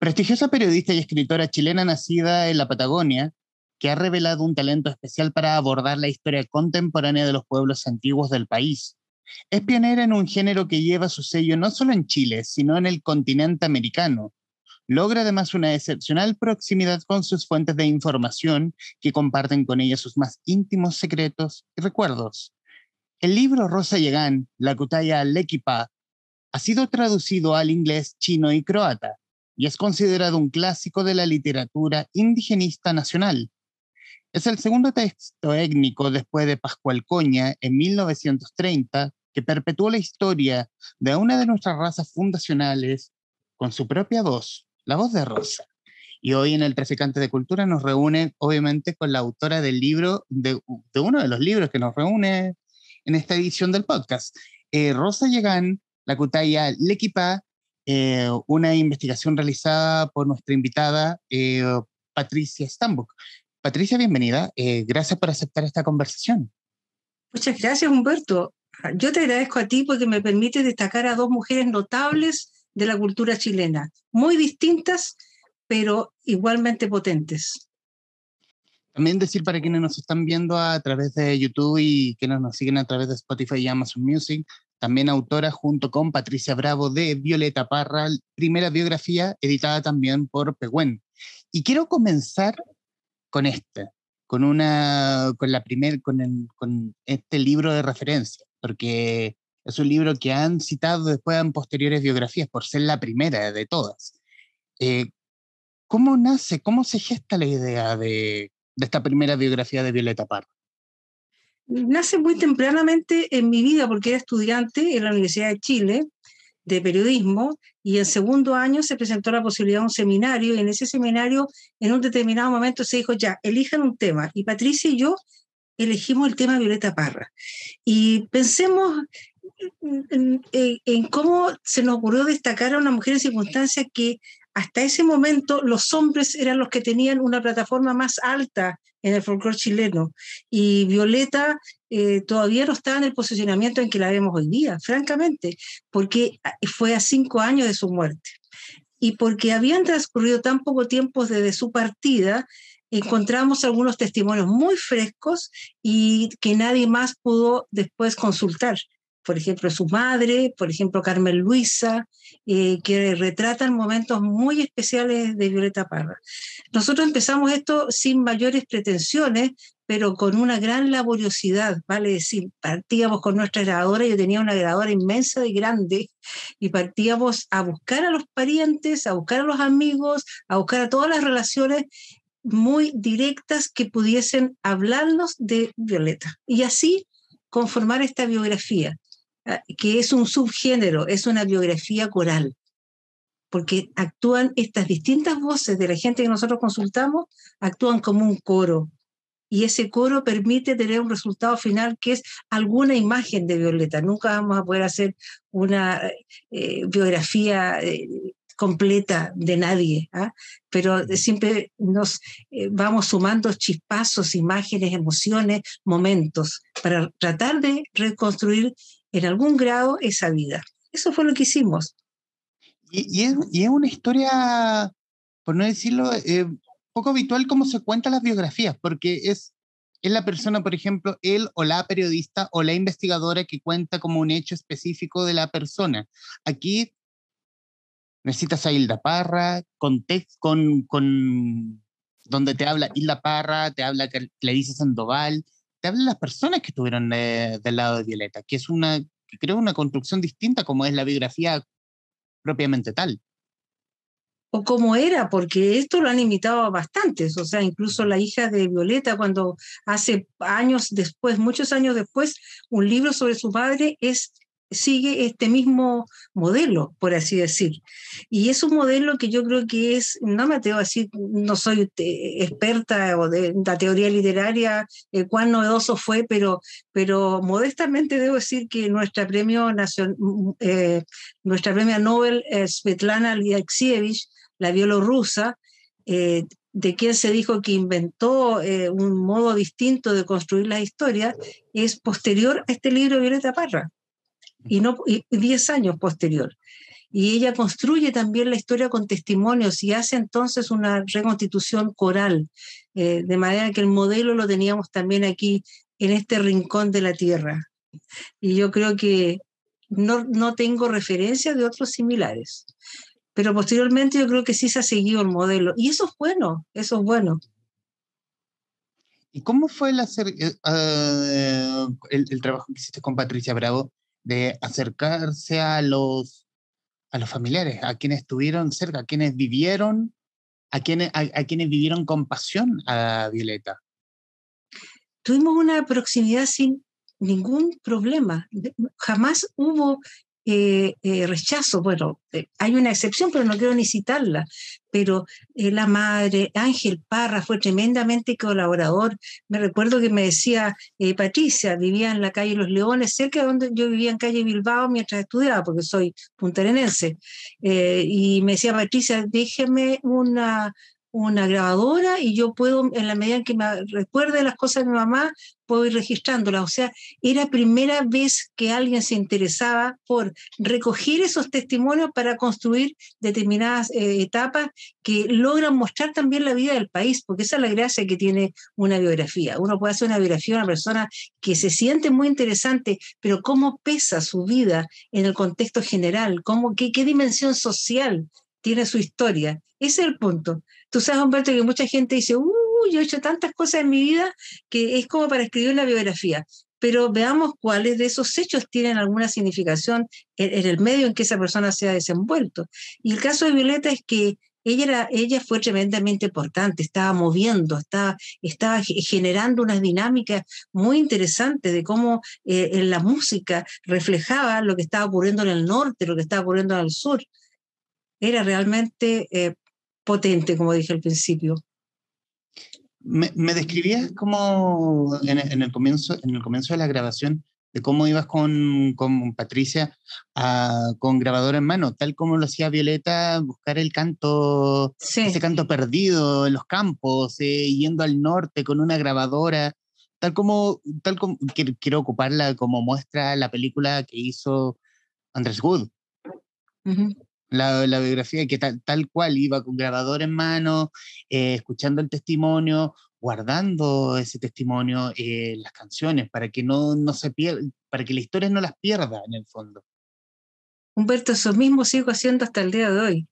Prestigiosa periodista y escritora chilena nacida en la Patagonia, que ha revelado un talento especial para abordar la historia contemporánea de los pueblos antiguos del país. Es pionera en un género que lleva su sello no solo en Chile, sino en el continente americano. Logra además una excepcional proximidad con sus fuentes de información que comparten con ella sus más íntimos secretos y recuerdos. El libro Rosa Yegan, La Kutaya Lekipa, ha sido traducido al inglés, chino y croata y es considerado un clásico de la literatura indigenista nacional. Es el segundo texto étnico después de Pascual Coña en 1930 que perpetuó la historia de una de nuestras razas fundacionales con su propia voz, la voz de Rosa. Y hoy en el Traficante de Cultura nos reúne, obviamente, con la autora del libro, de, uno de los libros que nos reúne en esta edición del podcast. Eh, Rosa Yegan, la Cutaya Lequipa, eh, una investigación realizada por nuestra invitada eh, Patricia Stambuk. Patricia, bienvenida. Eh, gracias por aceptar esta conversación. Muchas gracias, Humberto. Yo te agradezco a ti porque me permite destacar a dos mujeres notables de la cultura chilena, muy distintas, pero igualmente potentes. También decir para quienes nos están viendo a través de YouTube y quienes nos siguen a través de Spotify y Amazon Music, también autora junto con Patricia Bravo de Violeta Parra, primera biografía editada también por Pehuen. Y quiero comenzar con este, con una, con la primer, con, este libro de referencia, porque es un libro que han citado después en posteriores biografías por ser la primera de todas. Eh, ¿Cómo nace, cómo se gesta la idea de, de esta primera biografía de Violeta Parra? Nace muy tempranamente en mi vida porque era estudiante en la Universidad de Chile de periodismo y en segundo año se presentó la posibilidad de un seminario y en ese seminario en un determinado momento se dijo ya, elijan un tema y Patricia y yo elegimos el tema Violeta Parra. Y pensemos en, en cómo se nos ocurrió destacar a una mujer en circunstancias que hasta ese momento los hombres eran los que tenían una plataforma más alta en el folclore chileno. Y Violeta eh, todavía no estaba en el posicionamiento en que la vemos hoy día, francamente, porque fue a cinco años de su muerte. Y porque habían transcurrido tan poco tiempo desde su partida, encontramos algunos testimonios muy frescos y que nadie más pudo después consultar por ejemplo, su madre, por ejemplo, Carmen Luisa, eh, que retratan momentos muy especiales de Violeta Parra. Nosotros empezamos esto sin mayores pretensiones, pero con una gran laboriosidad, vale decir, partíamos con nuestra grabadora, yo tenía una grabadora inmensa y grande, y partíamos a buscar a los parientes, a buscar a los amigos, a buscar a todas las relaciones muy directas que pudiesen hablarnos de Violeta. Y así conformar esta biografía. Ah, que es un subgénero, es una biografía coral, porque actúan estas distintas voces de la gente que nosotros consultamos, actúan como un coro. Y ese coro permite tener un resultado final que es alguna imagen de Violeta. Nunca vamos a poder hacer una eh, biografía eh, completa de nadie, ¿ah? pero siempre nos eh, vamos sumando chispazos, imágenes, emociones, momentos, para tratar de reconstruir en algún grado esa vida. Eso fue lo que hicimos. Y, es, una historia, por no decirlo, eh, poco habitual como se cuentan las biografías, porque es, es la persona, por ejemplo, él o la periodista o la investigadora que cuenta como un hecho específico de la persona. Aquí necesitas a Hilda Parra, con, con, con donde te habla Hilda Parra, te habla Clarice Sandoval, te hablan las personas que estuvieron del lado de Violeta, que es una, que creo una construcción distinta como es la biografía propiamente tal. O como era, porque esto lo han imitado a bastantes, o sea, incluso la hija de Violeta, cuando hace años después, muchos años después, un libro sobre su padre es sigue este mismo modelo, por así decir. Y es un modelo que yo creo que es, no me atrevo a decir, no soy experta o de la teoría literaria, eh, cuán novedoso fue, pero, pero modestamente debo decir que nuestra premio, eh, nuestra premio Nobel, eh, Svetlana Alexievich, la bielorrusa, eh, de quien se dijo que inventó un modo distinto de construir la historia, es posterior a este libro de Violeta Parra y no 10 años posterior. y ella construye también la historia con testimonios y hace entonces una reconstitución coral, eh, de manera que el modelo lo teníamos también aquí en este rincón de la tierra. Y yo creo que no, no tengo referencia de otros similares, pero posteriormente yo creo que sí se ha seguido el modelo y eso es bueno, eso es bueno. ¿Y cómo fue el, hacer, eh, ah, el, trabajo que hiciste con Patricia Bravo de acercarse a los, a los familiares, a quienes estuvieron cerca, a quienes vivieron, a quienes, a, quienes vivieron con pasión a Violeta? Tuvimos una proximidad sin ningún problema. Jamás hubo eh, eh, rechazo. Bueno, eh, hay una excepción, pero no quiero ni citarla. Pero la madre, Ángel Parra, fue tremendamente colaborador. Me recuerdo que me decía, Patricia, vivía en la calle Los Leones, cerca de donde yo vivía en calle Bilbao mientras estudiaba, porque soy puntarenense. y me decía, Patricia, déjeme una, una grabadora y yo puedo, en la medida en que me recuerde las cosas de mi mamá, puedo ir registrándolas. O sea, era primera vez que alguien se interesaba por recoger esos testimonios para construir determinadas eh, etapas que logran mostrar también la vida del país, porque esa es la gracia que tiene una biografía. Uno puede hacer una biografía de una persona que se siente muy interesante, pero cómo pesa su vida en el contexto general, cómo, qué, qué dimensión social tiene su historia. Ese es el punto. Tú sabes, Humberto, que mucha gente dice, uy, yo he hecho tantas cosas en mi vida que es como para escribir una biografía. Pero veamos cuáles de esos hechos tienen alguna significación en, el medio en que esa persona se ha desenvuelto. Y el caso de Violeta es que ella, era, ella fue tremendamente importante, estaba moviendo, estaba, estaba generando unas dinámicas muy interesantes de cómo eh, en la música reflejaba lo que estaba ocurriendo en el norte, lo que estaba ocurriendo en el sur. Era realmente eh, potente, como dije al principio. Me, describías como en, el comienzo, en el comienzo de la grabación de cómo ibas con, con Patricia con grabadora en mano, tal como lo hacía Violeta, buscar el canto, ese canto perdido en los campos, eh, yendo al norte con una grabadora, tal como, tal como quiero, ocuparla como muestra la película que hizo Andrés Wood la, la biografía que tal, tal, cual iba con grabador en mano, eh, escuchando el testimonio, guardando ese testimonio, eh, las canciones, para que no, no se pierda, para que la historia no las pierda en el fondo. Humberto, eso mismo sigo haciendo hasta el día de hoy.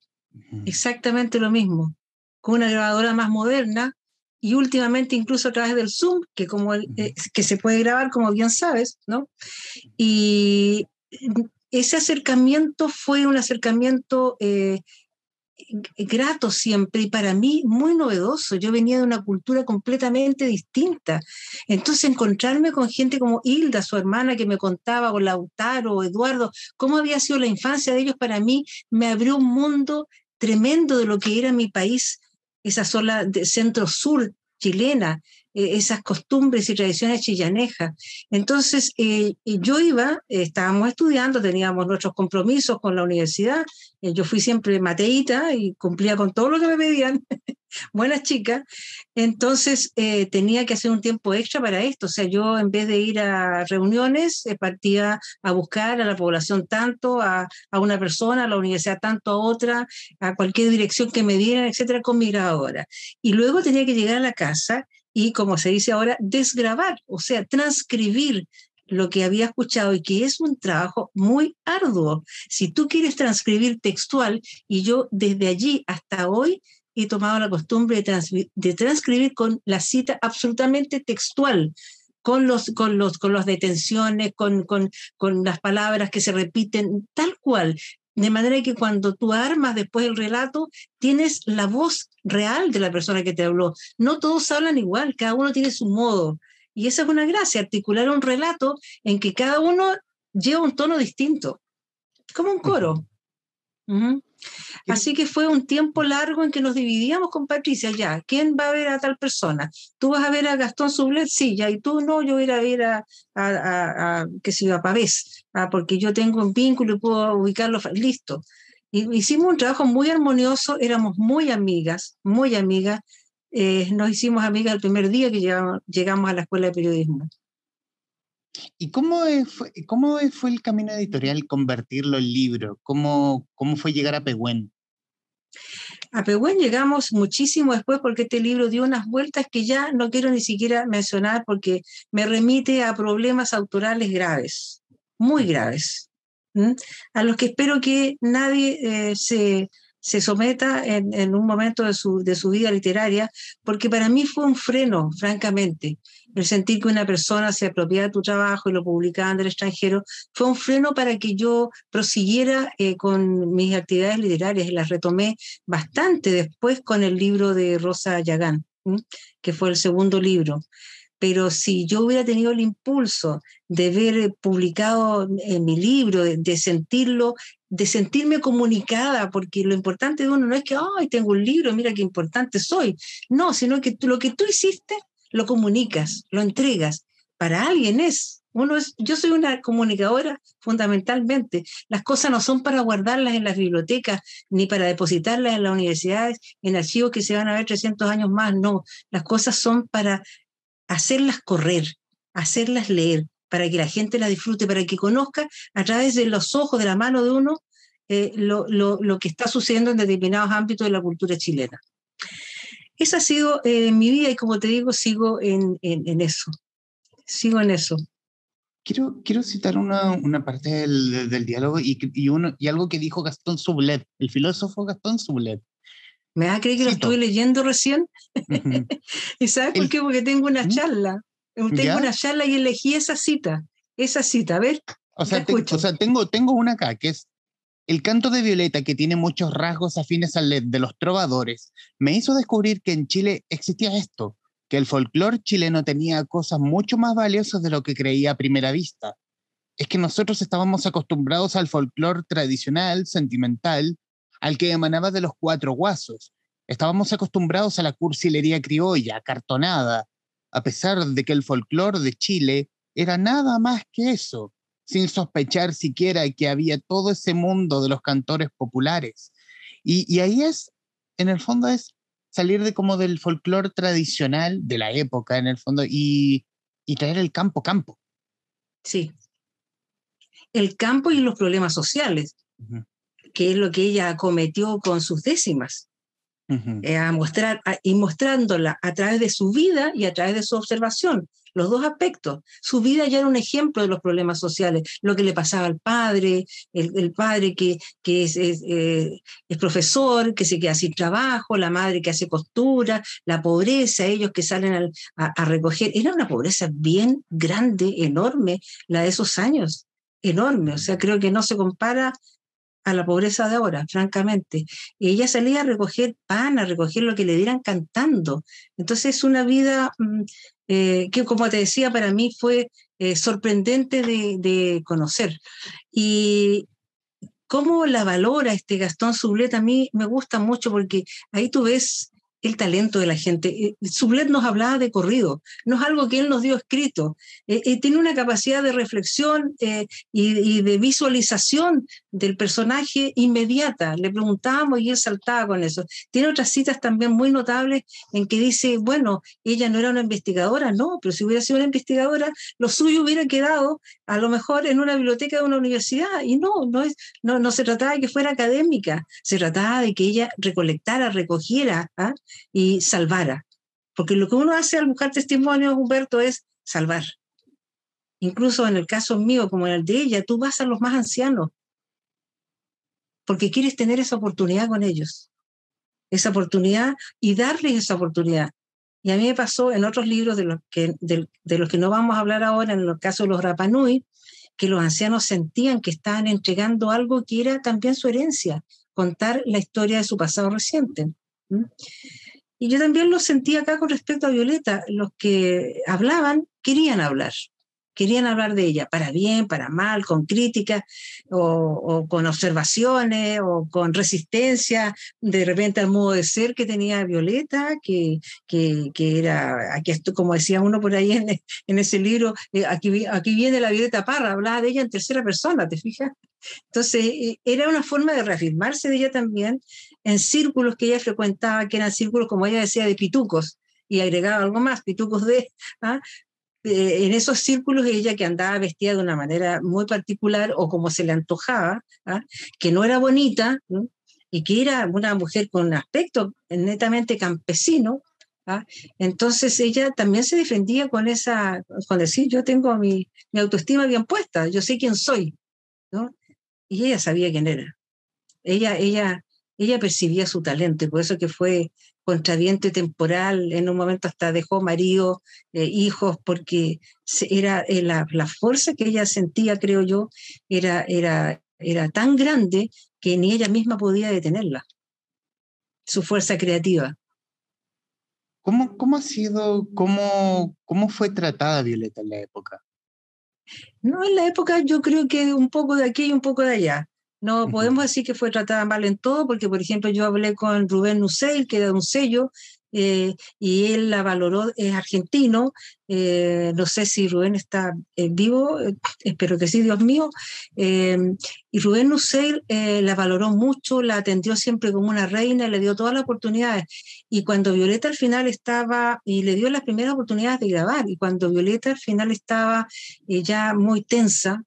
Exactamente lo mismo, con una grabadora más moderna y últimamente incluso a través del Zoom, que, como el, eh, que se puede grabar, como bien sabes, ¿no? Y ese acercamiento fue un acercamiento eh, grato siempre y para mí muy novedoso. Yo venía de una cultura completamente distinta. Entonces encontrarme con gente como Hilda, su hermana, que me contaba, o Lautaro, Eduardo, cómo había sido la infancia de ellos para mí, me abrió un mundo tremendo de lo que era mi país, esa sola centro-sur chilena, eh, esas costumbres y tradiciones chillanejas. Entonces, eh, yo iba, estábamos estudiando, teníamos nuestros compromisos con la universidad, eh, yo fui siempre mateíta y cumplía con todo lo que me pedían, buenas chicas, entonces tenía que hacer un tiempo extra para esto, o sea, yo en vez de ir a reuniones, partía a buscar a la población tanto, a, una persona, a la universidad tanto, a otra, a cualquier dirección que me dieran, etcétera, con mi. Y luego tenía que llegar a la casa y, como se dice ahora, desgrabar, o sea, transcribir lo que había escuchado y que es un trabajo muy arduo. Si tú quieres transcribir textual, y yo desde allí hasta hoy he tomado la costumbre de, transcribir con la cita absolutamente textual, con los, con los, con las detenciones, con, con, con las palabras que se repiten, tal cual. De manera que cuando tú armas después el relato, tienes la voz real de la persona que te habló. No todos hablan igual, cada uno tiene su modo. Y esa es una gracia, articular un relato en que cada uno lleva un tono distinto, como un coro. Así que fue un tiempo largo en que nos dividíamos con Patricia, ya, ¿quién va a ver a tal persona? ¿Tú vas a ver a Gastón Sublet? Sí, ya, y tú no, yo voy a ir a ver a, a, a, qué sé yo, a Pavés, ah, porque yo tengo un vínculo y puedo ubicarlo, listo. Y, hicimos un trabajo muy armonioso, éramos muy amigas, muy amigas, eh, nos hicimos amigas el primer día que llegamos, llegamos a la escuela de periodismo. ¿Y cómo fue, cómo fue el camino editorial convertirlo en libro? ¿Cómo, cómo fue llegar a Pehuen? A Pehuen llegamos muchísimo después porque este libro dio unas vueltas que ya no quiero ni siquiera mencionar porque me remite a problemas autorales graves, muy graves, a los que espero que nadie eh, se, se, someta en, en, un momento de su, de su vida literaria, porque para mí fue un freno, francamente el sentir que una persona se apropiaba de tu trabajo y lo publicaba en el extranjero, fue un freno para que yo prosiguiera eh, con mis actividades literarias y las retomé bastante después con el libro de Rosa Yagán, que fue el segundo libro. Pero si yo hubiera tenido el impulso de ver publicado en mi libro, de, sentirlo, de sentirme comunicada, porque lo importante de uno no es que, ay, tengo un libro, mira qué importante soy. No, sino que lo que tú hiciste lo comunicas, lo entregas. Para alguien es. Uno es, yo soy una comunicadora fundamentalmente. Las cosas no son para guardarlas en las bibliotecas ni para depositarlas en las universidades, en archivos que se van a ver 300 años más. No, las cosas son para hacerlas correr, hacerlas leer, para que la gente las disfrute, para que conozca a través de los ojos, de la mano de uno, eh, lo, lo, lo que está sucediendo en determinados ámbitos de la cultura chilena. Esa ha sido eh, mi vida y como te digo, sigo en, en, eso. Sigo en eso. Quiero, quiero citar una, una parte del, del diálogo y, y, uno, y algo que dijo Gastón Sublet, el filósofo Gastón Sublet. ¿Me vas a creer que lo estuve leyendo recién? ¿Y sabes por qué? Porque tengo una ¿Mm? charla. Tengo una charla y elegí esa cita. Esa cita, a ver. O sea, o sea tengo, tengo una acá que es el canto de Violeta, que tiene muchos rasgos afines al de los trovadores, me hizo descubrir que en Chile existía esto, que el folclore chileno tenía cosas mucho más valiosas de lo que creía a primera vista. Es que nosotros estábamos acostumbrados al folclore tradicional, sentimental, al que emanaba de los cuatro guasos. Estábamos acostumbrados a la cursilería criolla, cartonada, a pesar de que el folclore de Chile era nada más que eso, sin sospechar siquiera que había todo ese mundo de los cantores populares. Y, ahí es, en el fondo es salir de como del folclore tradicional de la época, en el fondo, y, traer el campo campo. Sí. El campo y los problemas sociales, que es lo que ella cometió con sus décimas. Eh, a mostrar, y mostrándola a través de su vida y a través de su observación los dos aspectos. Su vida ya era un ejemplo de los problemas sociales, lo que le pasaba al padre, el, padre que, que es, eh, es, profesor, que se queda sin trabajo, la madre que hace costura, la pobreza, ellos que salen a, recoger. Era una pobreza bien grande, enorme, la de esos años, enorme. O sea, creo que no se compara a la pobreza de ahora, francamente. Y ella salía a recoger pan, a recoger lo que le dieran cantando. Entonces es una vida mm, eh, que como te decía, para mí fue eh, sorprendente de, conocer. Y cómo la valora este Gastón Sublet, a mí me gusta mucho porque ahí tú ves el talento de la gente. Eh, Sublet nos hablaba de corrido, no es algo que él nos dio escrito. Eh, eh, tiene una capacidad de reflexión y, de visualización del personaje inmediata. Le preguntábamos y él saltaba con eso. Tiene otras citas también muy notables en que dice, bueno, ella no era una investigadora, no, pero si hubiera sido una investigadora, lo suyo hubiera quedado a lo mejor en una biblioteca de una universidad. Y no, no, es, no, no se trataba de que fuera académica, se trataba de que ella recolectara, recogiera. ¿ah? y salvara. Porque lo que uno hace al buscar testimonio, Humberto, es salvar. Incluso en el caso mío, como en el de ella, tú vas a los más ancianos, porque quieres tener esa oportunidad con ellos, esa oportunidad y darles esa oportunidad. Y a mí me pasó en otros libros de los que, de, los que no vamos a hablar ahora, en el caso de los Rapanui, que los ancianos sentían que estaban entregando algo que era también su herencia, contar la historia de su pasado reciente. Y yo también lo sentí acá con respecto a Violeta. Los que hablaban querían hablar, querían hablar de ella, para bien, para mal, con crítica o, con observaciones o con resistencia, de repente al modo de ser que tenía Violeta, que, que, que era, aquí como decía uno por ahí en, en ese libro, eh, aquí, aquí viene la Violeta Parra, hablaba de ella en tercera persona, ¿te fijas? Entonces, eh, era una forma de reafirmarse de ella también en círculos que ella frecuentaba, que eran círculos, como ella decía, de pitucos, y agregaba algo más, pitucos de, ¿ah? Eh, en esos círculos ella que andaba vestida de una manera muy particular o como se le antojaba, ¿ah? que no era bonita y que era una mujer con un aspecto netamente campesino, ¿ah? entonces ella también se defendía con esa, con decir, yo tengo mi, mi autoestima bien puesta, yo sé quién soy. Y ella sabía quién era. Ella, ella, ella percibía su talento y por eso que fue contraviento temporal, en un momento hasta dejó marido, eh, hijos, porque era eh, la, la, fuerza que ella sentía, creo yo, era, era, era tan grande que ni ella misma podía detenerla, su fuerza creativa. ¿Cómo, cómo ha sido, cómo, cómo fue tratada Violeta en la época? No, en la época yo creo que un poco de aquí y un poco de allá. No podemos decir que fue tratada mal en todo, porque por ejemplo yo hablé con Rubén Nussel, que era un sello, eh, y él la valoró, es argentino, eh, no sé si Rubén está eh, vivo, espero que sí, Dios mío, y Rubén Nussel la valoró mucho, la atendió siempre como una reina, le dio todas las oportunidades, y cuando Violeta al final estaba, y le dio las primeras oportunidades de grabar, y cuando Violeta al final estaba ya muy tensa,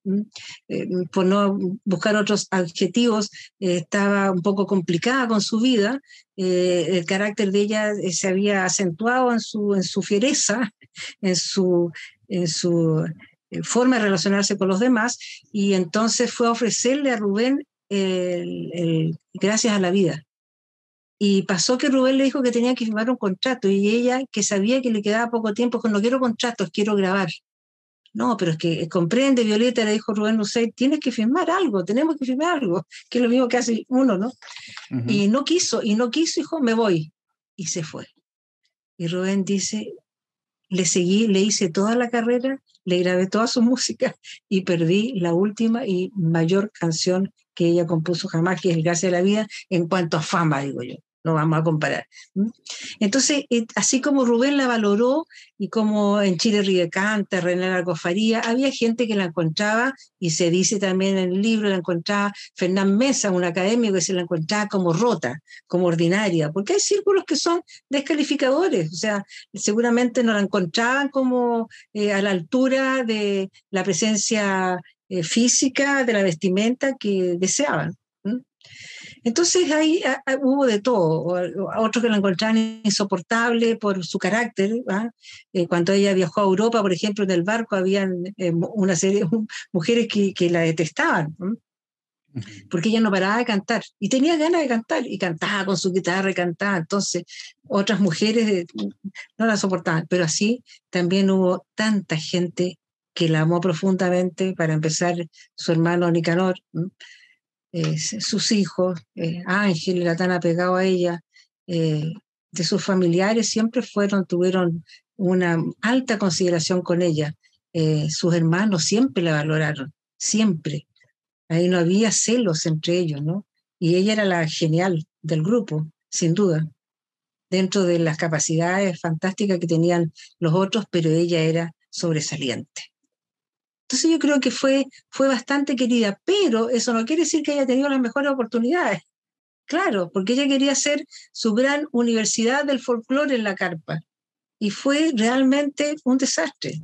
por no buscar otros adjetivos, estaba un poco complicada con su vida, eh, el carácter de ella eh, se había acentuado en su, en su fiereza, su, en su eh, forma de relacionarse con los demás, y entonces fue a ofrecerle a Rubén el, gracias a la vida. Y pasó que Rubén le dijo que tenía que firmar un contrato y ella, que sabía que le quedaba poco tiempo, dijo, no quiero contratos, quiero grabar. No, pero es que comprende, Violeta, le dijo Rubén Lucey, tienes que firmar algo, tenemos que firmar algo, que es lo mismo que hace uno, ¿no? Y no quiso, y no quiso, dijo, me voy. Y se fue. Y Rubén dice, le seguí, le hice toda la carrera, le grabé toda su música y perdí la última y mayor canción que ella compuso jamás, que es El Gracias de la Vida, en cuanto a fama, digo yo no vamos a comparar. Entonces, eh, así como Rubén la valoró y como en Chile Ríe Canta, René Largofaría, había gente que la encontraba, y se dice también en el libro, la encontraba Fernán Mesa, un académico que se la encontraba como rota, como ordinaria, porque hay círculos que son descalificadores, o sea, seguramente no la encontraban como eh, a la altura de la presencia eh, física, de la vestimenta que deseaban. Entonces ahí ah, ah, hubo de todo, otros que la encontraban insoportable por su carácter. ¿ah? Eh, cuando ella viajó a Europa, por ejemplo, en el barco, habían eh, una serie de mujeres que, que la detestaban. Porque ella no paraba de cantar y tenía ganas de cantar y cantaba con su guitarra y cantaba. Entonces, otras mujeres eh, no la soportaban, pero así también hubo tanta gente que la amó profundamente. Para empezar, su hermano Nicanor, eh, sus hijos, eh, Ángel era tan apegado a ella, eh, de sus familiares siempre fueron, tuvieron una alta consideración con ella. sus hermanos siempre la valoraron, siempre. Ahí no había celos entre ellos, ¿no? Y ella era la genial del grupo, sin duda, dentro de las capacidades fantásticas que tenían los otros, pero ella era sobresaliente. Entonces yo creo que fue, fue bastante querida, pero eso no quiere decir que haya tenido las mejores oportunidades. Claro, porque ella quería hacer su gran universidad del folclore en la carpa. Y fue realmente un desastre.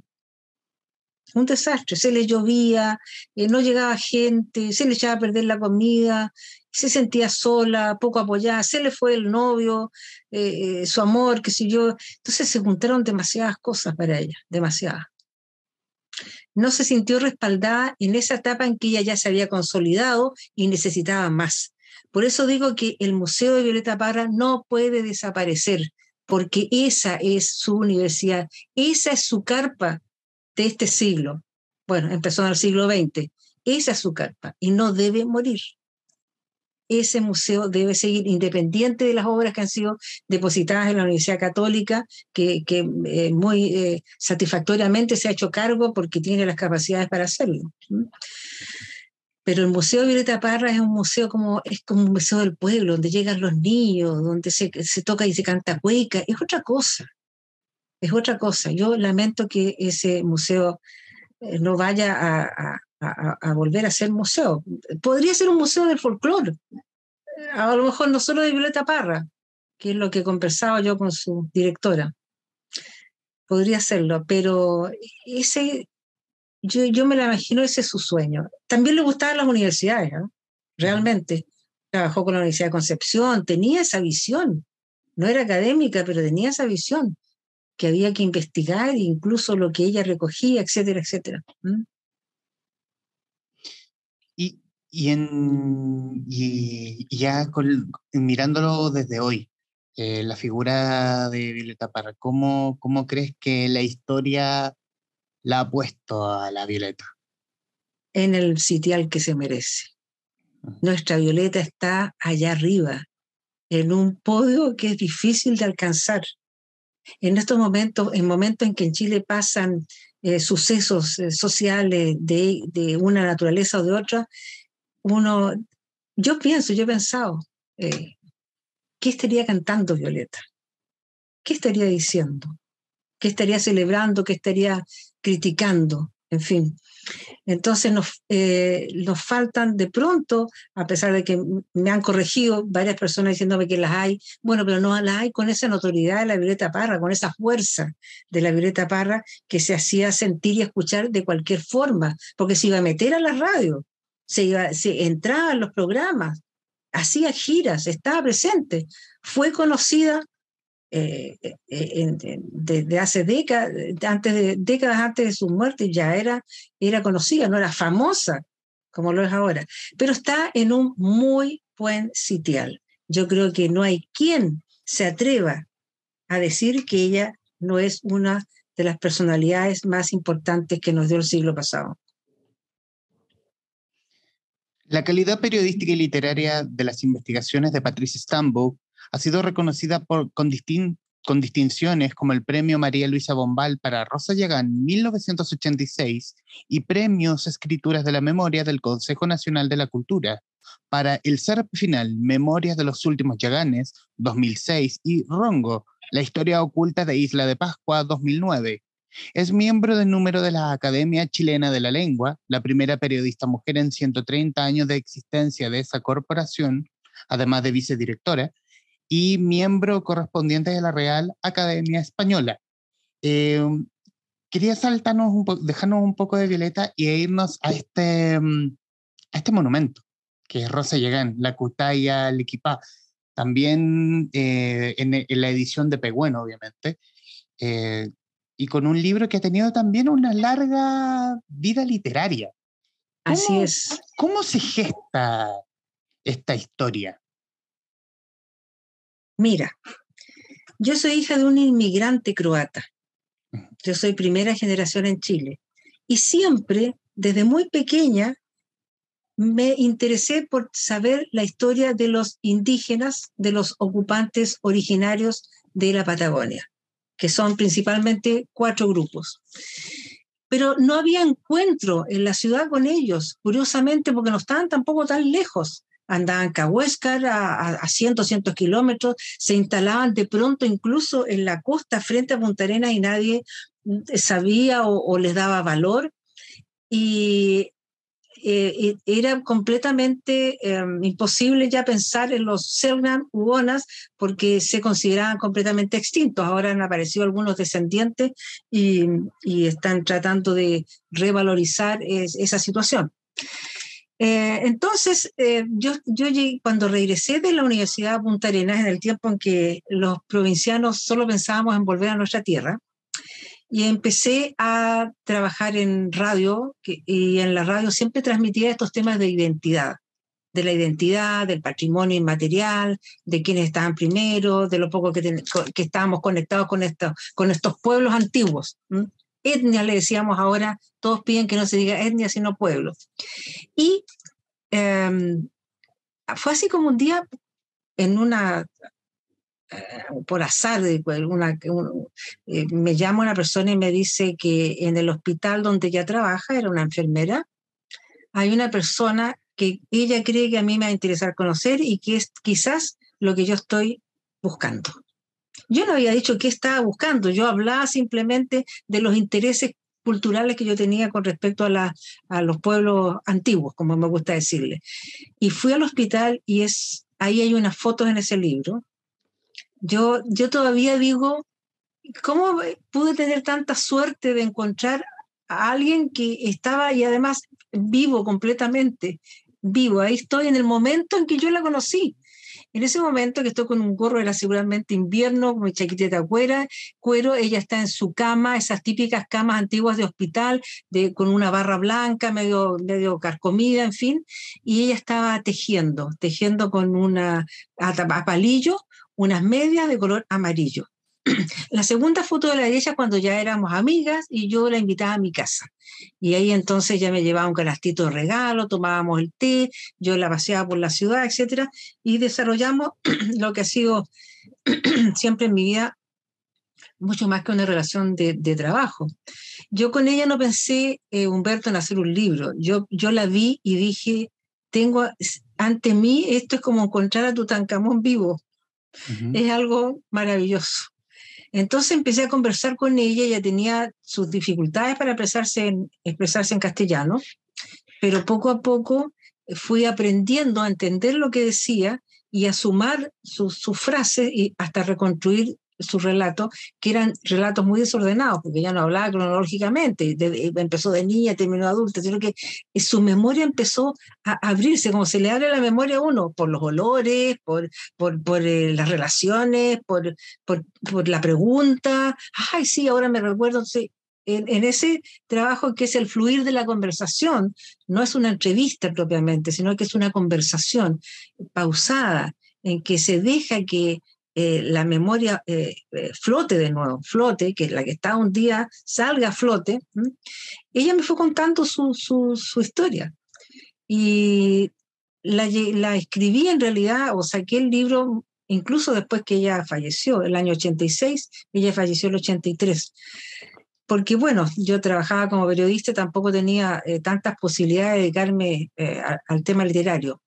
Un desastre. Se le llovía, eh, no llegaba gente, se le echaba a perder la comida, se sentía sola, poco apoyada, se le fue el novio, eh, eh, su amor, qué sé yo. Entonces se juntaron demasiadas cosas para ella, demasiadas no se sintió respaldada en esa etapa en que ella ya se había consolidado y necesitaba más. Por eso digo que el Museo de Violeta Parra no puede desaparecer, porque esa es su universidad, esa es su carpa de este siglo. Bueno, empezó en el siglo XX. Esa es su carpa y no debe morir ese museo debe seguir independiente de las obras que han sido depositadas en la Universidad Católica, que, eh, muy eh, satisfactoriamente se ha hecho cargo porque tiene las capacidades para hacerlo. Pero el Museo Violeta Parra es un museo como, es como un museo del pueblo, donde llegan los niños, donde se, toca y se canta cueca, es otra cosa, es otra cosa. Yo lamento que ese museo eh, no vaya a, volver a ser museo. Podría ser un museo del folclore, a lo mejor no solo de Violeta Parra, que es lo que conversaba yo con su directora. podría serlo, pero ese, yo, yo me la imagino, ese es su sueño. También le gustaban las universidades, ¿no? realmente. Trabajó con la Universidad de Concepción, tenía esa visión. No era académica, pero tenía esa visión, que había que investigar incluso lo que ella recogía, etcétera, etcétera. Y, en, y ya mirándolo desde hoy, eh, la figura de Violeta Parra, ¿cómo, ¿cómo crees que la historia la ha puesto a la Violeta? En el sitial que se merece. Nuestra Violeta está allá arriba, en un podio que es difícil de alcanzar. En estos momentos, en momentos en que en Chile pasan eh, sucesos eh, sociales de, de, una naturaleza o de otra, uno, yo pienso, yo he pensado, ¿qué estaría cantando Violeta? ¿Qué estaría diciendo? ¿Qué estaría celebrando? ¿Qué estaría criticando? En fin. Entonces nos, eh, nos faltan de pronto, a pesar de que me han corregido varias personas diciéndome que las hay, bueno, pero no las hay con esa notoriedad de la Violeta Parra, con esa fuerza de la Violeta Parra que se hacía sentir y escuchar de cualquier forma, porque se iba a meter a la radio, se, entraba en los programas, hacía giras, estaba presente, fue conocida eh, eh, desde hace décadas, antes de, décadas antes de su muerte, ya era, era conocida, no era famosa como lo es ahora, pero está en un muy buen sitial. Yo creo que no hay quien se atreva a decir que ella no es una de las personalidades más importantes que nos dio el siglo pasado. La calidad periodística y literaria de las investigaciones de Patricia Stambo ha sido reconocida con distinciones como el Premio María Luisa Bombal para Rosa Yagán 1986 y Premios Escrituras de la Memoria del Consejo Nacional de la Cultura para el SERP Final Memorias de los Últimos Yaganes 2006 y Rongo, La Historia Oculta de Isla de Pascua 2009. Es miembro del número de la Academia Chilena de la Lengua, la primera periodista mujer en 130 años de existencia de esa corporación, además de vicedirectora, y miembro correspondiente de la Real Academia Española. Eh, quería saltarnos un dejarnos un poco de Violeta y irnos a este, mm, a este monumento, que es Rosa Llegán, la Cutaya Liquipá, también eh, en, en, la edición de Pegüeno, obviamente, eh, y con un libro que ha tenido también una larga vida literaria. Así es. ¿Cómo se gesta esta historia? Mira, yo soy hija de un inmigrante croata. Yo soy primera generación en Chile. Y siempre, desde muy pequeña, me interesé por saber la historia de los indígenas, de los ocupantes originarios de la Patagonia que son principalmente cuatro grupos. Pero no había encuentro en la ciudad con ellos, curiosamente, porque no estaban tampoco tan lejos. Andaban a, a, cientos, cientos kilómetros, se instalaban de pronto incluso en la costa frente a Punta Arenas y nadie sabía o, o les daba valor. Y eh, era completamente eh, imposible ya pensar en los Selknam Uonas porque se consideraban completamente extintos. Ahora han aparecido algunos descendientes y, y están tratando de revalorizar es, esa situación. Eh, entonces, eh, yo, yo llegué, cuando regresé de la Universidad de Punta Arenas, en el tiempo en que los provincianos solo pensábamos en volver a nuestra tierra, y empecé a trabajar en radio y en la radio siempre transmitía estos temas de identidad, de la identidad, del patrimonio inmaterial, de quienes estaban primero, de lo poco que, que estábamos conectados con estos, con estos pueblos antiguos. Etnia le decíamos ahora, todos piden que no se diga etnia sino pueblo. Y em, fue así como un día en una por azar, eh, me llama una persona y me dice que en el hospital donde ella trabaja, era una enfermera, hay una persona que ella cree que a mí me va a interesar conocer y que es quizás lo que yo estoy buscando. Yo no había dicho qué estaba buscando, yo hablaba simplemente de los intereses culturales que yo tenía con respecto a, a los pueblos antiguos, como me gusta decirle. Y fui al hospital y es, ahí hay unas fotos en ese libro yo, yo todavía digo, ¿cómo pude tener tanta suerte de encontrar a alguien que estaba y además vivo completamente? Vivo, ahí estoy en el momento en que yo la conocí. En ese momento que estoy con un gorro, era seguramente invierno, con mi chaquetita cuera, cuero, ella está en su cama, esas típicas camas antiguas de hospital, de, con una barra blanca, medio, medio carcomida, en fin, y ella estaba tejiendo, tejiendo con una palillo unas medias de color amarillo. La segunda foto de la de ella cuando ya éramos amigas y yo la invitaba a mi casa. Y ahí entonces ya me llevaba un canastito de regalo, tomábamos el té, yo la paseaba por la ciudad, etc. Y desarrollamos lo que ha sido siempre en mi vida mucho más que una relación de, trabajo. Yo con ella no pensé, eh, Humberto, en hacer un libro. Yo, yo la vi y dije, tengo ante mí, esto es como encontrar a Tutankamón vivo. Es algo maravilloso. Entonces empecé a conversar con ella, ella tenía sus dificultades para expresarse en, expresarse en castellano, pero poco a poco fui aprendiendo a entender lo que decía y a sumar sus frases y hasta reconstruir sus relatos, que eran relatos muy desordenados, porque ella no hablaba cronológicamente, empezó de niña, terminó de adulta, sino que su memoria empezó a abrirse, como se le abre la memoria a uno, por los olores, por, por, eh, las relaciones, por, por, por, la pregunta. Ay, sí, ahora me recuerdo, sí. En, en, ese trabajo que es el fluir de la conversación, no es una entrevista propiamente, sino que es una conversación pausada, en que se deja que eh, la memoria eh, eh, flote de nuevo, flote, que la que está un día salga a flote, ella me fue contando su, su, historia. Y la, la, escribí en realidad, o saqué el libro incluso después que ella falleció, el año 86, ella falleció el 83 porque bueno, yo trabajaba como periodista, tampoco tenía tantas posibilidades de dedicarme al tema literario.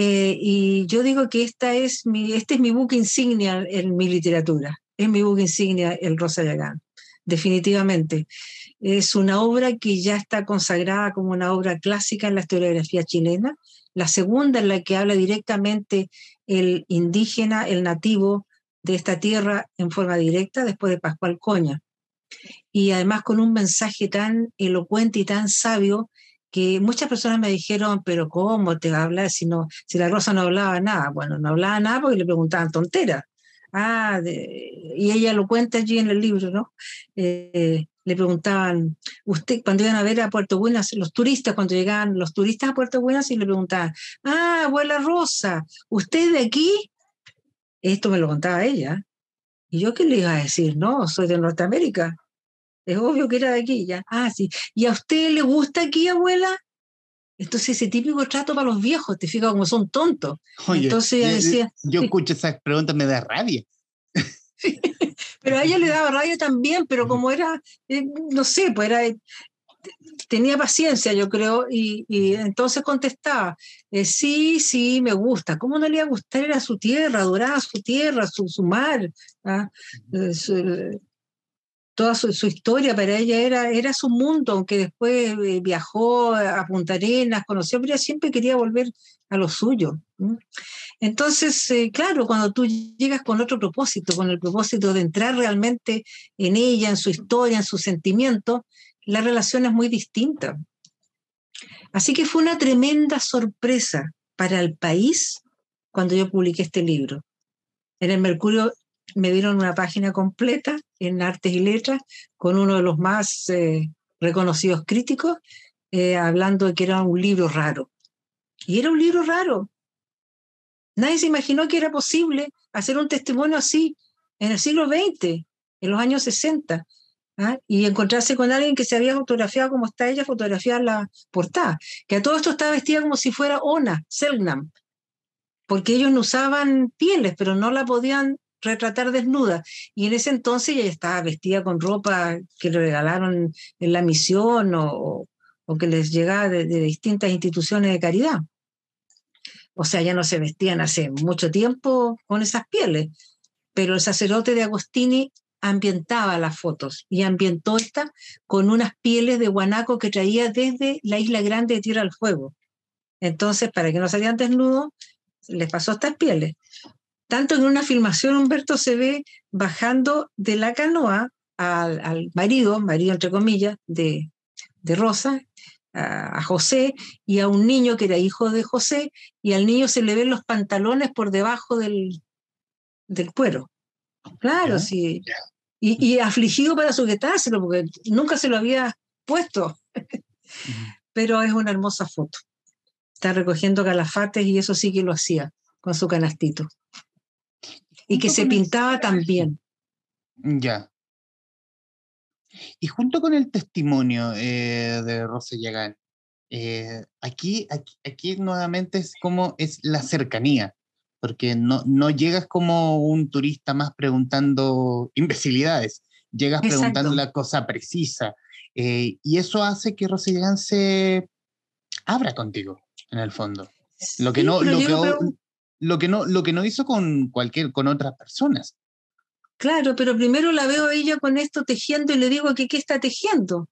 Eh, y yo digo que esta es mi, este es mi buque insignia en mi literatura, es mi buque insignia el Rosa Yagán, definitivamente. Es una obra que ya está consagrada como una obra clásica en la historiografía chilena, la segunda en la que habla directamente el indígena, el nativo de esta tierra en forma directa, después de Pascual Coña. Y además con un mensaje tan elocuente y tan sabio que muchas personas me dijeron, pero ¿cómo te habla si, no, si la Rosa no hablaba nada? Bueno, no hablaba nada porque le preguntaban tonteras. Ah, y ella lo cuenta allí en el libro, ¿no? Eh, le preguntaban, usted, cuando iban a ver a Puerto Buenas, los turistas, cuando llegaban los turistas a Puerto Buenas y le preguntaban, ah, abuela Rosa, ¿usted de aquí? Esto me lo contaba ella. ¿Y yo qué le iba a decir? No, soy de Norteamérica. Es obvio que era de aquí, ya. Ah, sí. ¿Y a usted le gusta aquí, abuela? Entonces, ese típico trato para los viejos, te fijas como son tontos. Entonces ella decía. Yo escucho esas preguntas, me da rabia. pero a ella le daba rabia también, pero como era, eh, no sé, pues era. Tenía paciencia, yo creo, y, entonces contestaba: eh, Sí, sí, me gusta. ¿Cómo no le iba a gustar? Era su tierra, adoraba su tierra, su, su mar. ¿ah? Eh, toda su, historia para ella era, era su mundo, aunque después eh, viajó a Punta Arenas, conoció, pero ella siempre quería volver a lo suyo. Entonces, eh, claro, cuando tú llegas con otro propósito, con el propósito de entrar realmente en ella, en su historia, en sus sentimientos, la relación es muy distinta. Así que fue una tremenda sorpresa para el país cuando yo publiqué este libro. En el Mercurio me dieron una página completa en artes y letras con uno de los más eh, reconocidos críticos, eh, hablando de que era un libro raro. Y era un libro raro. Nadie se imaginó que era posible hacer un testimonio así en el siglo XX, en los años 60, ¿ah? y encontrarse con alguien que se había fotografiado como está ella, fotografiar la portada, que a todo esto estaba vestida como si fuera Ona, Selknam, porque ellos no usaban pieles, pero no la podían retratar desnuda. Y en ese entonces ella estaba vestida con ropa que le regalaron en la misión o, o que les llegaba de, distintas instituciones de caridad. O sea, ya no se vestían hace mucho tiempo con esas pieles, pero el sacerdote de Agostini ambientaba las fotos y ambientó esta con unas pieles de guanaco que traía desde la isla grande de Tierra del Fuego. Entonces, para que no salieran desnudos, les pasó estas pieles. Tanto en una filmación Humberto se ve bajando de la canoa al, marido, marido entre comillas, de, de Rosa, a, José, y a un niño que era hijo de José, y al niño se le ven los pantalones por debajo del, del cuero. Claro, sí. Y, y, afligido para sujetárselo, porque nunca se lo había puesto. Pero es una hermosa foto. Está recogiendo calafates y eso sí que lo hacía con su canastito. Y que se pintaba también. Ya. Y junto con el testimonio eh, de Rosa Yagán, eh, aquí, aquí, aquí, nuevamente es como es la cercanía, porque no, no llegas como un turista más preguntando imbecilidades, llegas preguntando la cosa precisa. Eh, y eso hace que Rosa Yagán se abra contigo, en el fondo. Lo que, no, lo, que, lo, que no, lo que no hizo con cualquier, con otras personas. Claro, pero primero la veo a ella con esto tejiendo y le digo que qué está tejiendo.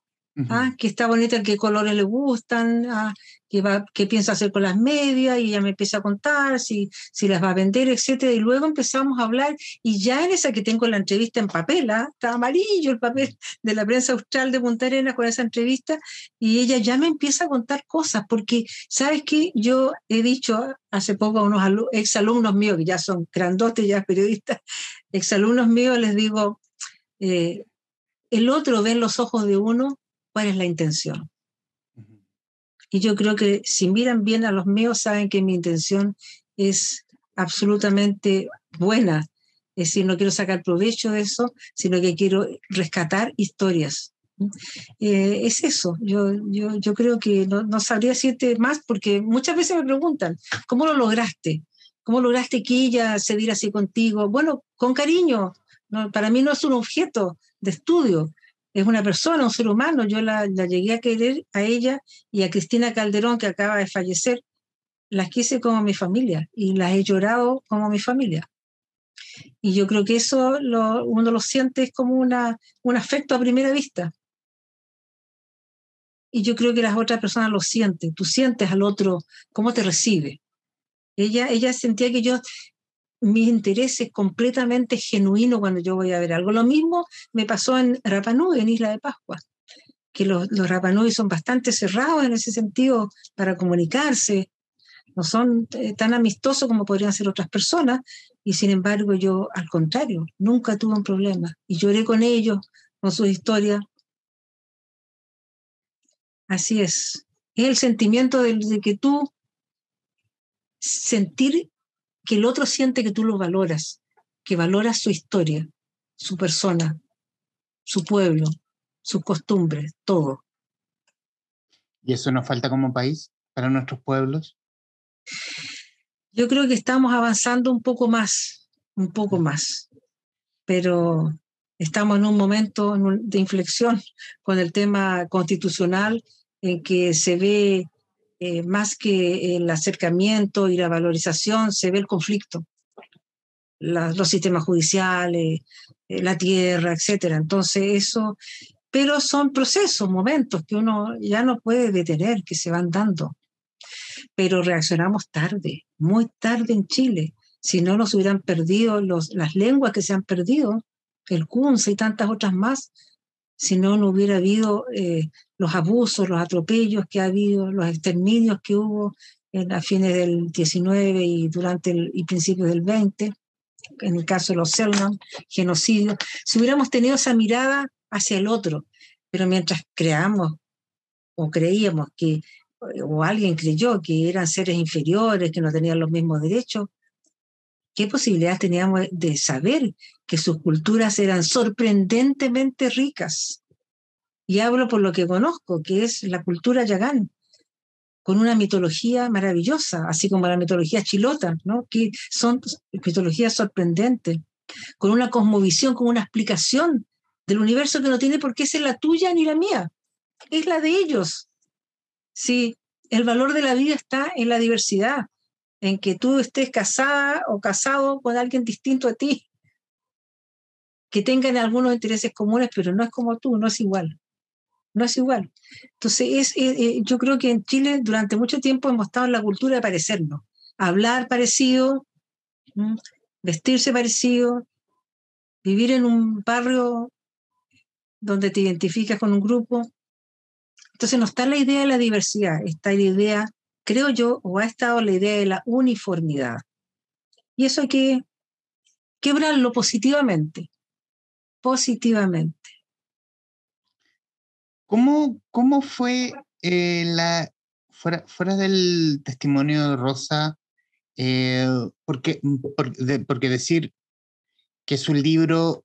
¿Ah? que está bonita, qué colores le gustan, ¿ah? qué, va, qué piensa hacer con las medias, y ella me empieza a contar si, si las va a vender, etcétera, y luego empezamos a hablar, y ya en esa que tengo la entrevista en papel, ¿ah? está amarillo el papel de la prensa austral de Punta Arenas con esa entrevista, y ella ya me empieza a contar cosas, porque, ¿sabes qué? Yo he dicho hace poco a unos exalumnos míos, que ya son grandotes, ya periodistas, exalumnos míos, les digo, eh, el otro ve en los ojos de uno cuál es la intención. Y yo creo que si miran bien a los míos, saben que mi intención es absolutamente buena. Es decir, no quiero sacar provecho de eso, sino que quiero rescatar historias. Eh, es eso, yo, yo, yo creo que no, no, sabría decirte más porque muchas veces me preguntan, ¿cómo lo lograste? ¿Cómo lograste que ella se diera así contigo? Bueno, con cariño. para mí no es un objeto de estudio, es una persona, un ser humano. Yo la, llegué a querer a ella y a Cristina Calderón, que acaba de fallecer, las quise como mi familia y las he llorado como mi familia. Y yo creo que eso uno lo siente es como una, un afecto a primera vista. Y yo creo que las otras personas lo sienten. Tú sientes al otro cómo te recibe. Ella, ella sentía que yo mi interés es completamente genuino cuando yo voy a ver algo. Lo mismo me pasó en Rapanui, en Isla de Pascua, que los, los Rapanui son bastante cerrados en ese sentido para comunicarse, no son eh, tan amistosos como podrían ser otras personas, y sin embargo yo, al contrario, nunca tuve un problema. Y lloré con ellos, con sus historias. Así es. Es el sentimiento de, de que tú sentir que el otro siente que tú lo valoras, que valoras su historia, su persona, su pueblo, sus costumbres, todo. ¿Y eso nos falta como país para nuestros pueblos? Yo creo que estamos avanzando un poco más, un poco más, pero estamos en un momento de inflexión con el tema constitucional en que se ve eh, más que el acercamiento y la valorización, se ve el conflicto, los sistemas judiciales, eh, la tierra, etcétera. Entonces, eso, pero son procesos, momentos que uno ya no puede detener, que se van dando. Pero reaccionamos tarde, muy tarde en Chile. Si no nos hubieran perdido las lenguas que se han perdido, el Kunze y tantas otras más, si no, no hubiera habido eh, los abusos, los atropellos que ha habido, los exterminios que hubo en, a fines del 19 y durante el y principios del 20, en el caso de los Selman, genocidio, si hubiéramos tenido esa mirada hacia el otro, pero mientras creamos o creíamos que, o alguien creyó que eran seres inferiores, que no tenían los mismos derechos, ¿qué posibilidades teníamos de saber que sus culturas eran sorprendentemente ricas? Y hablo por lo que conozco, que es la cultura yagán, con una mitología maravillosa, así como la mitología chilota, ¿no? que son mitologías sorprendentes, con una cosmovisión, con una explicación del universo que no tiene por qué ser la tuya ni la mía, es la de ellos. Sí, el valor de la vida está en la diversidad, en que tú estés casada o casado con alguien distinto a ti, que tengan algunos intereses comunes, pero no es como tú, no es igual. No es igual. Entonces, es, eh, yo creo que en Chile durante mucho tiempo hemos estado en la cultura de parecernos, hablar parecido, vestirse parecido, vivir en un barrio donde te identificas con un grupo. Entonces no está la idea de la diversidad, está la idea, creo yo, o ha estado la idea de la uniformidad. Y eso hay que quebrarlo positivamente, positivamente. ¿Cómo, cómo fue eh, la, fuera, fuera del testimonio de Rosa, eh, porque, porque decir que es un libro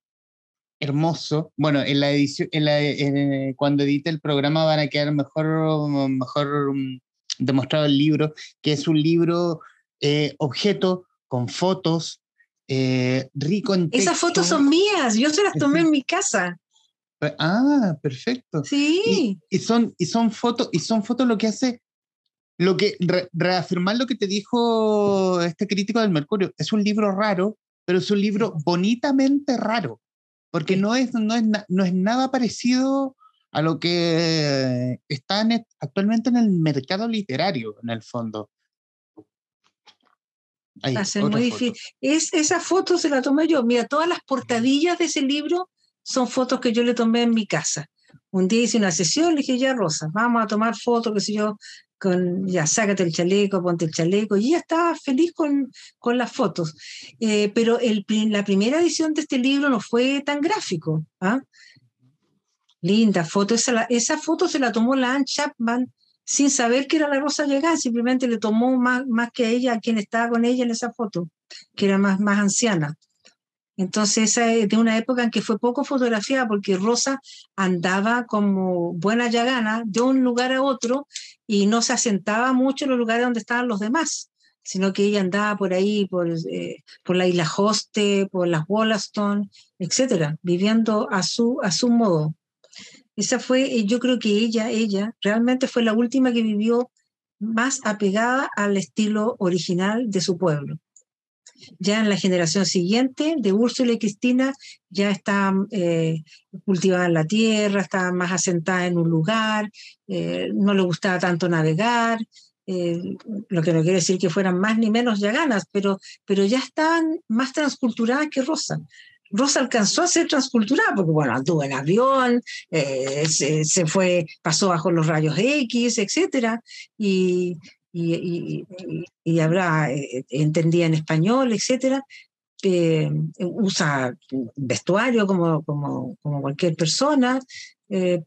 hermoso. Bueno, en la edición, cuando edite el programa van a quedar mejor, mejor mm, demostrado el libro, que es un libro eh, objeto con fotos, eh, rico en Esas fotos son mías, yo se las tomé en mi casa. Ah, perfecto. Sí. Y, son, y son fotos, y son fotos lo que hace, lo que reafirmar lo que te dijo este crítico del Mercurio. Es un libro raro, pero es un libro bonitamente raro porque no es, no es, no es nada parecido a lo que está actualmente en el mercado literario, en el fondo. Va a ser muy difícil. Es, esa foto se la tomé yo. Mira, todas las portadillas de ese libro son fotos que yo le tomé en mi casa. Un día hice una sesión, le dije, ya Rosa, vamos a tomar fotos, qué sé yo, con, ya, sácate el chaleco, ponte el chaleco, y ella estaba feliz con, con las fotos. Eh, pero el, la primera edición de este libro no fue tan gráfico. ¿ah? Linda foto, esa, esa foto se la tomó la Anne Chapman sin saber que era la Rosa Llegán, simplemente le tomó más, más que a ella, a quien estaba con ella en esa foto, que era más, más anciana. Entonces, esa es de una época en que fue poco fotografiada porque Rosa andaba como buena yagana de un lugar a otro y no se asentaba mucho en los lugares donde estaban los demás, sino que ella andaba por ahí, por, eh, por la isla Hoste, por las Wollaston, etcétera, viviendo a su, a su modo. Esa fue, eh, yo creo que ella, ella, realmente fue la última que vivió más apegada al estilo original de su pueblo ya en la generación siguiente de Úrsula y Cristina ya estaban eh, cultivaban la tierra, estaban más asentadas en un lugar, eh, no le gustaba tanto navegar, eh, lo que no quiere decir que fueran más ni menos yaganas, pero, pero ya estaban más transculturadas que Rosa. Rosa alcanzó a ser transculturada porque, bueno, anduvo en avión, eh, se, se, fue, pasó bajo los rayos X, etcétera, y, y, y, eh, entendía en español, etcétera, eh, usa vestuario como, como, como cualquier persona,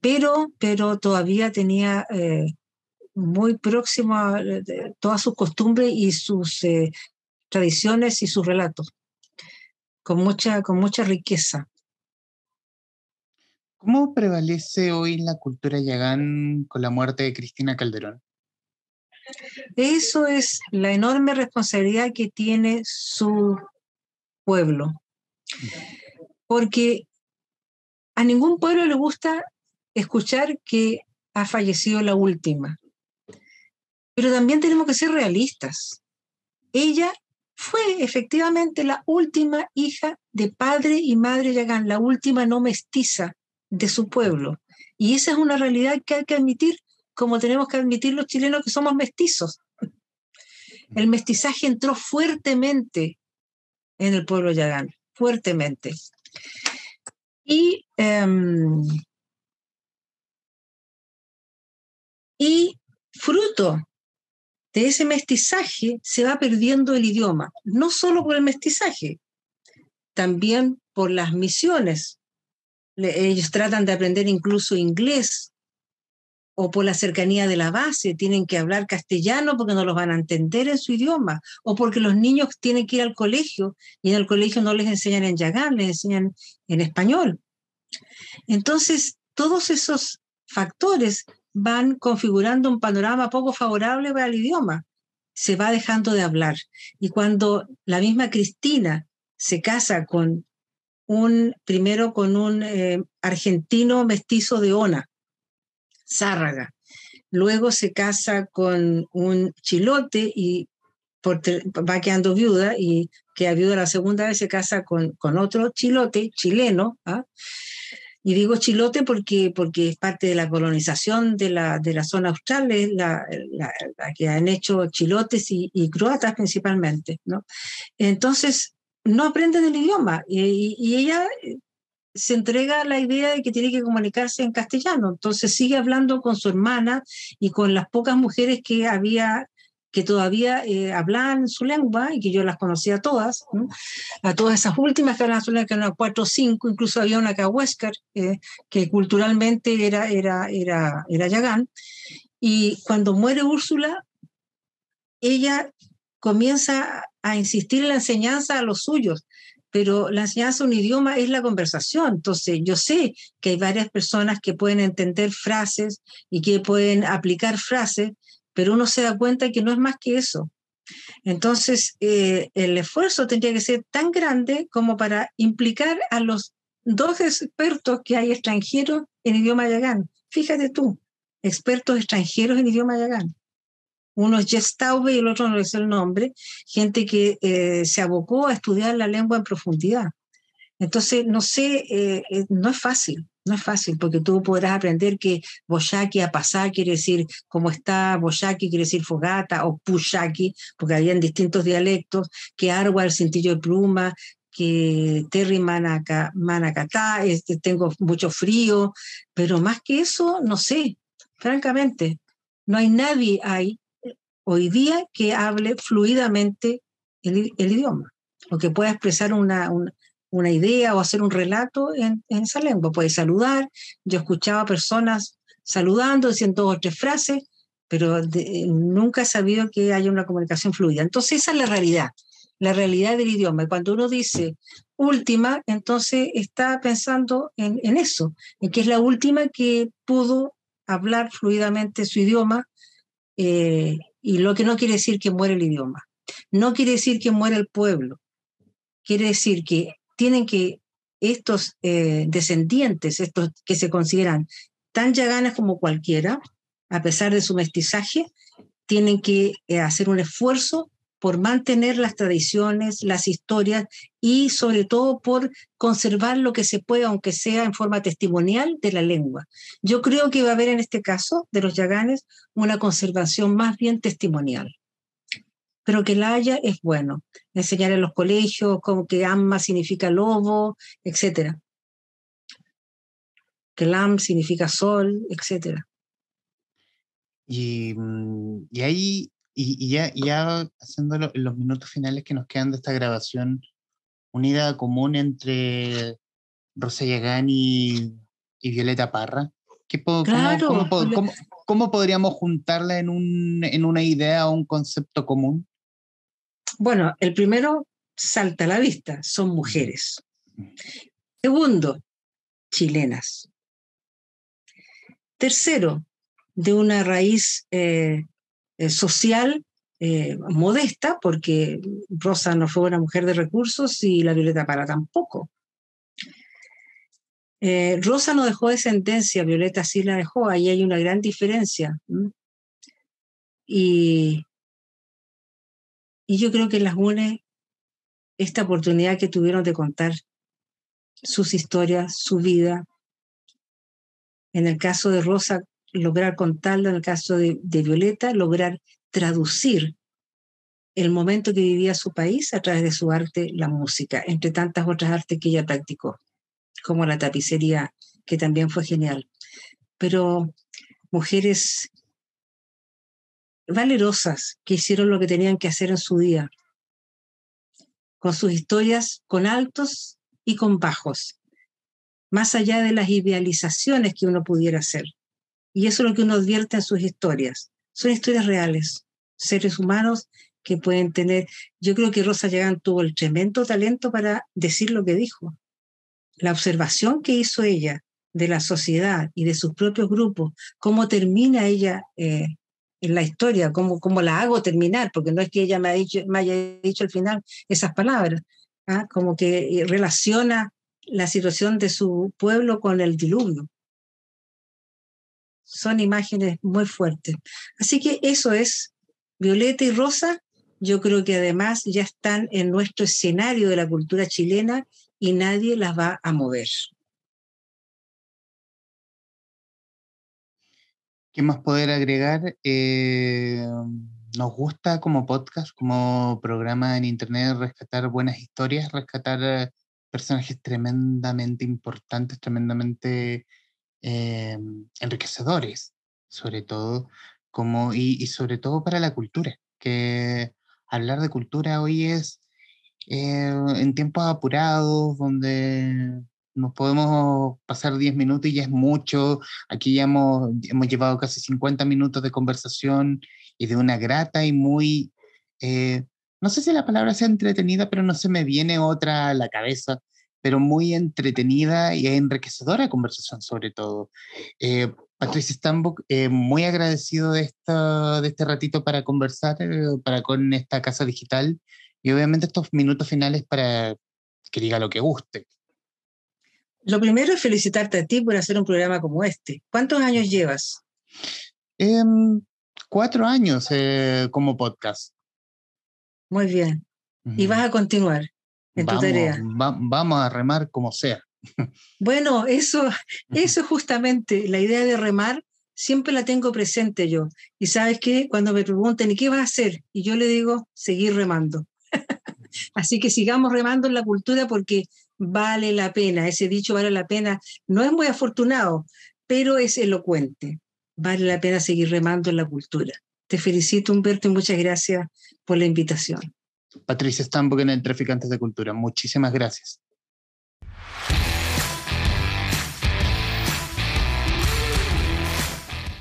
pero, pero todavía tenía muy próximo todas sus costumbres y sus tradiciones y sus relatos, con mucha, con mucha riqueza. ¿Cómo prevalece hoy la cultura yagán con la muerte de Cristina Calderón? Eso es la enorme responsabilidad que tiene su pueblo. Porque a ningún pueblo le gusta escuchar que ha fallecido la última. Pero también tenemos que ser realistas. Ella fue efectivamente la última hija de padre y madre Yagán, la última no mestiza de su pueblo. Y esa es una realidad que hay que admitir como tenemos que admitir los chilenos que somos mestizos. El mestizaje entró fuertemente en el pueblo yagán, fuertemente. Y, em, y fruto de ese mestizaje se va perdiendo el idioma, no solo por el mestizaje, también por las misiones. ellos tratan de aprender incluso inglés o por la cercanía de la base, tienen que hablar castellano porque no los van a entender en su idioma, o porque los niños tienen que ir al colegio y en el colegio no les enseñan en yagán, les enseñan en español. Entonces, todos esos factores van configurando un panorama poco favorable para el idioma. Se va dejando de hablar. Y cuando la misma Cristina se casa con un, primero con un eh, argentino mestizo de Ona, Zárraga. Luego se casa con un chilote y va quedando viuda y queda viuda la segunda vez, se casa con, con otro chilote chileno. ¿ah? Y digo chilote porque, porque es parte de la colonización de la, de la zona austral, es la, la, que han hecho chilotes y, croatas principalmente. ¿no? Entonces, no aprenden el idioma y, ella eh, se entrega la idea de que tiene que comunicarse en castellano. Entonces sigue hablando con su hermana y con las pocas mujeres que había que todavía eh, hablaban su lengua y que yo las conocía todas, a todas esas últimas que hablaban su lengua, cuatro o cinco, incluso había una que eh, que culturalmente era, era, era, era Yagán. Y cuando muere Úrsula, ella comienza a insistir en la enseñanza a los suyos, pero la enseñanza de un idioma es la conversación. Entonces, yo sé que hay varias personas que pueden entender frases y que pueden aplicar frases, pero uno se da cuenta que no es más que eso. Entonces, eh, el esfuerzo tendría que ser tan grande como para implicar a los dos expertos que hay extranjeros en idioma yagán. Fíjate tú, expertos extranjeros en idioma yagán. Uno es Jess Taube y el otro no es el nombre, gente que eh, se abocó a estudiar la lengua en profundidad. Entonces, no sé, eh, no es fácil. No es fácil porque tú podrás aprender que boyaki a pasar quiere decir cómo está, boyaki quiere decir fogata o pushaki, porque habían distintos dialectos, que arwa el cintillo de pluma, que terry manaca, este, tengo mucho frío, pero más que eso, no sé, francamente, no hay nadie ahí hoy día que hable fluidamente el, idioma o que pueda expresar una idea o hacer un relato en, esa lengua. Puede saludar. Yo escuchaba personas saludando, diciendo dos o tres frases, pero nunca he sabido que haya una comunicación fluida. Entonces esa es la realidad, la realidad del idioma. Y cuando uno dice última, entonces está pensando en, eso, en que es la última que pudo hablar fluidamente su idioma, eh, y lo que no quiere decir que muere el idioma. No quiere decir que muere el pueblo. Quiere decir que tienen que estos eh, descendientes, estos que se consideran tan yaganas como cualquiera, a pesar de su mestizaje, tienen que eh, hacer un esfuerzo por mantener las tradiciones, las historias y sobre todo por conservar lo que se pueda, aunque sea en forma testimonial, de la lengua. Yo creo que va a haber en este caso de los yaganes una conservación más bien testimonial pero que la haya es bueno. Enseñar en los colegios como que Amma significa lobo, etc. Que Lam significa sol, etc. Y, mm, y ahí, y, ya, ya haciendo los minutos finales que nos quedan de esta grabación, unida común entre Rosa Yagán y, Violeta Parra. ¿Qué claro, cómo, cómo, podríamos juntarla en, un, en una idea o un concepto común? Bueno, el primero salta a la vista, son mujeres. Segundo, chilenas. Tercero, de una raíz eh, eh, social eh, modesta, porque Rosa no fue una mujer de recursos y la Violeta para tampoco. Rosa no dejó descendencia, Violeta sí la dejó, ahí hay una gran diferencia. Y y yo creo que las une esta oportunidad que tuvieron de contar sus historias, su vida. En el caso de Rosa, lograr contarlo, en el caso de, Violeta, lograr traducir el momento que vivía su país a través de su arte, la música, entre tantas otras artes que ella practicó, como la tapicería, que también fue genial. Pero mujeres valerosas que hicieron lo que tenían que hacer en su día, con sus historias con altos y con bajos, más allá de las idealizaciones que uno pudiera hacer. Y eso es lo que uno advierte en sus historias. Son historias reales, seres humanos que pueden tener. Yo creo que Rosa Yagán tuvo el tremendo talento para decir lo que dijo. La observación que hizo ella de la sociedad y de sus propios grupos, cómo termina ella eh, en la historia, cómo, cómo la hago terminar, porque no es que ella me, dicho, haya dicho al final esas palabras, ¿ah? como que eh, relaciona la situación de su pueblo con el diluvio. Son imágenes muy fuertes. Así que eso es Violeta y Rosa. Yo creo que además ya están en nuestro escenario de la cultura chilena y nadie las va a mover. ¿Qué más poder agregar? Eh, nos gusta como podcast, como programa en Internet, rescatar buenas historias, rescatar eh, personajes tremendamente importantes, tremendamente eh, enriquecedores, sobre todo, como, y, sobre todo para la cultura, que hablar de cultura hoy es en tiempos apurados, donde nos podemos pasar 10 minutos y ya es mucho. Aquí ya hemos, hemos llevado casi 50 minutos de conversación y de una grata y muy, eh, no sé si la palabra sea entretenida, pero no se me viene otra a la cabeza, pero muy entretenida y enriquecedora conversación sobre todo. Eh, Patricia Stambuk, eh, muy agradecido de, esta, de este ratito para conversar para con esta casa digital y obviamente estos minutos finales para que diga lo que guste. Lo primero es felicitarte a ti por hacer un programa como este. ¿Cuántos años llevas? Em, cuatro años eh, como podcast. Muy bien. Y vas a continuar en tu tarea. vamos a remar como sea. Bueno, eso, eso justamente, la idea de remar, siempre la tengo presente yo. Y sabes qué, cuando me pregunten, ¿y qué vas a hacer? Y yo le digo, seguir remando. Así que sigamos remando en la cultura porque vale la pena, ese dicho vale la pena, no es muy afortunado, pero es elocuente. Vale la pena seguir remando en la cultura. Te felicito, Humberto, y muchas gracias por la invitación. Patricia Stambo en el Traficantes de Cultura. Muchísimas gracias.